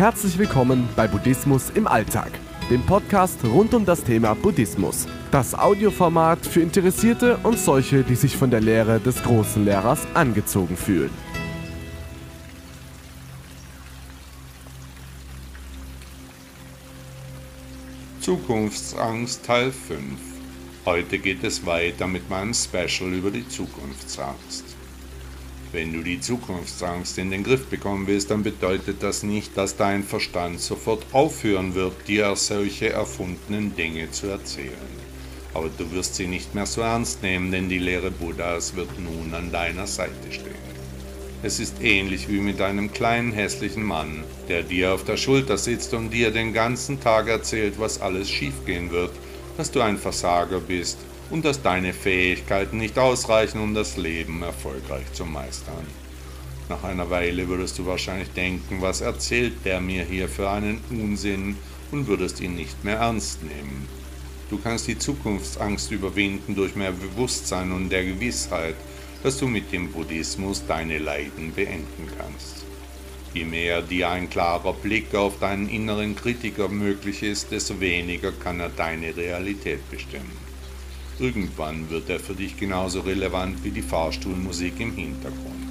Herzlich willkommen bei Buddhismus im Alltag, dem Podcast rund um das Thema Buddhismus. Das Audioformat für Interessierte und solche, die sich von der Lehre des großen Lehrers angezogen fühlen. Zukunftsangst Teil 5. Heute geht es weiter mit meinem Special über die Zukunftsangst. Wenn du die Zukunftsangst in den Griff bekommen willst, dann bedeutet das nicht, dass dein Verstand sofort aufhören wird, dir solche erfundenen Dinge zu erzählen. Aber du wirst sie nicht mehr so ernst nehmen, denn die Lehre Buddhas wird nun an deiner Seite stehen. Es ist ähnlich wie mit einem kleinen hässlichen Mann, der dir auf der Schulter sitzt und dir den ganzen Tag erzählt, was alles schiefgehen wird, dass du ein Versager bist und dass deine Fähigkeiten nicht ausreichen, um das Leben erfolgreich zu meistern. Nach einer Weile würdest du wahrscheinlich denken, was erzählt der mir hier für einen Unsinn und würdest ihn nicht mehr ernst nehmen. Du kannst die Zukunftsangst überwinden durch mehr Bewusstsein und der Gewissheit, dass du mit dem Buddhismus deine Leiden beenden kannst. Je mehr dir ein klarer Blick auf deinen inneren Kritiker möglich ist, desto weniger kann er deine Realität bestimmen. Irgendwann wird er für dich genauso relevant wie die Fahrstuhlmusik im Hintergrund.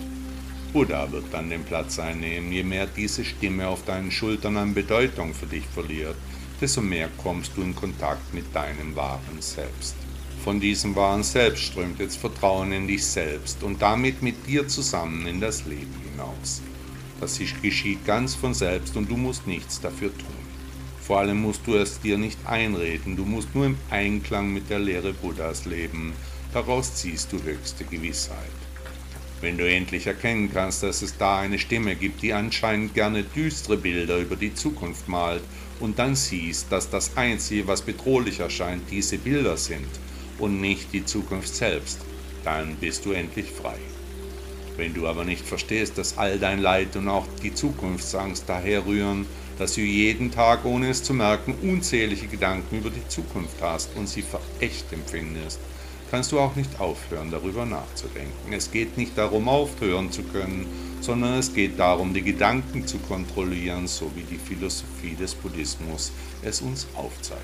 Buddha wird dann den Platz einnehmen, je mehr diese Stimme auf deinen Schultern an Bedeutung für dich verliert, desto mehr kommst du in Kontakt mit deinem wahren Selbst. Von diesem wahren Selbst strömt jetzt Vertrauen in dich selbst und damit mit dir zusammen in das Leben hinaus. Das geschieht ganz von selbst und du musst nichts dafür tun. Vor allem musst du es dir nicht einreden, du musst nur im Einklang mit der Lehre Buddhas leben. Daraus ziehst du höchste Gewissheit. Wenn du endlich erkennen kannst, dass es da eine Stimme gibt, die anscheinend gerne düstere Bilder über die Zukunft malt, und dann siehst, dass das Einzige, was bedrohlich erscheint, diese Bilder sind, und nicht die Zukunft selbst, dann bist du endlich frei. Wenn du aber nicht verstehst, dass all dein Leid und auch die Zukunftsangst daherrühren, dass du jeden Tag, ohne es zu merken, unzählige Gedanken über die Zukunft hast und sie für echt empfindest, kannst du auch nicht aufhören, darüber nachzudenken. Es geht nicht darum, aufhören zu können, sondern es geht darum, die Gedanken zu kontrollieren, so wie die Philosophie des Buddhismus es uns aufzeigt.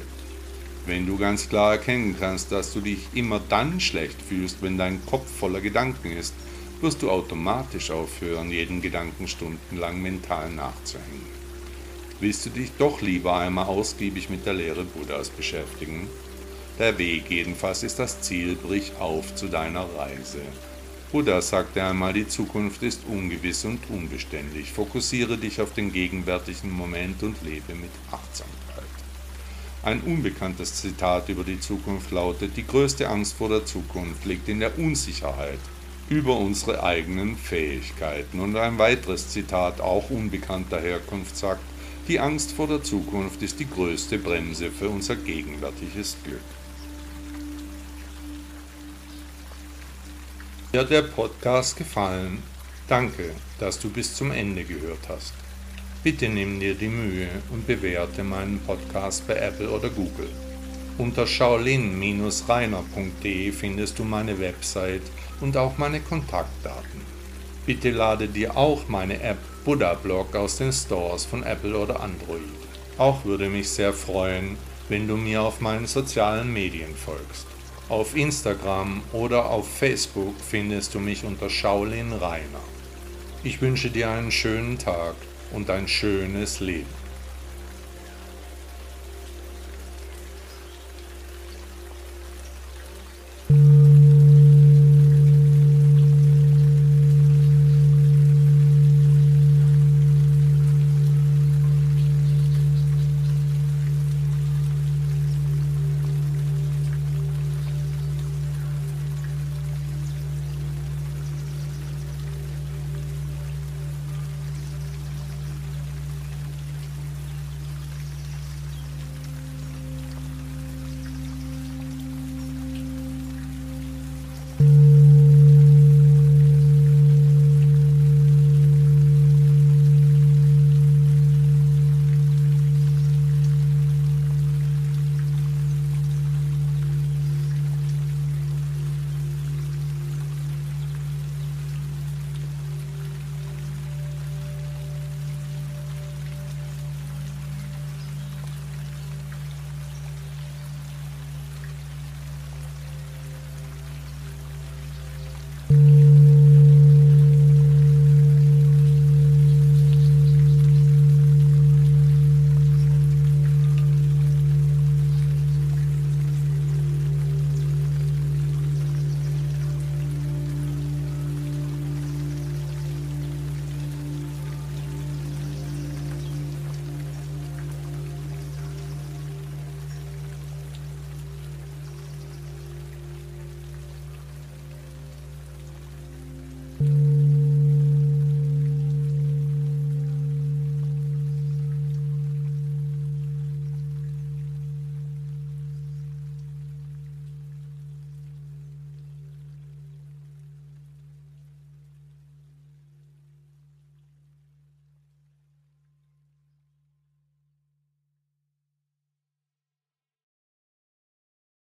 Wenn du ganz klar erkennen kannst, dass du dich immer dann schlecht fühlst, wenn dein Kopf voller Gedanken ist, wirst du automatisch aufhören, jeden Gedanken stundenlang mental nachzuhängen. Willst du dich doch lieber einmal ausgiebig mit der Lehre Buddhas beschäftigen? Der Weg jedenfalls ist das Ziel, brich auf zu deiner Reise. Buddha sagte einmal, die Zukunft ist ungewiss und unbeständig. Fokussiere dich auf den gegenwärtigen Moment und lebe mit Achtsamkeit. Ein unbekanntes Zitat über die Zukunft lautet, die größte Angst vor der Zukunft liegt in der Unsicherheit über unsere eigenen Fähigkeiten. Und ein weiteres Zitat, auch unbekannter Herkunft, sagt, die Angst vor der Zukunft ist die größte Bremse für unser gegenwärtiges Glück. Dir hat der Podcast gefallen? Danke, dass du bis zum Ende gehört hast. Bitte nimm dir die Mühe und bewerte meinen Podcast bei Apple oder Google. Unter shaolin-reiner.de findest du meine Website und auch meine Kontaktdaten. Bitte lade dir auch meine App Buddha Blog aus den Stores von Apple oder Android. Auch würde mich sehr freuen, wenn du mir auf meinen sozialen Medien folgst. Auf Instagram oder auf Facebook findest du mich unter Shaolin Rainer. Ich wünsche dir einen schönen Tag und ein schönes Leben. Thank you.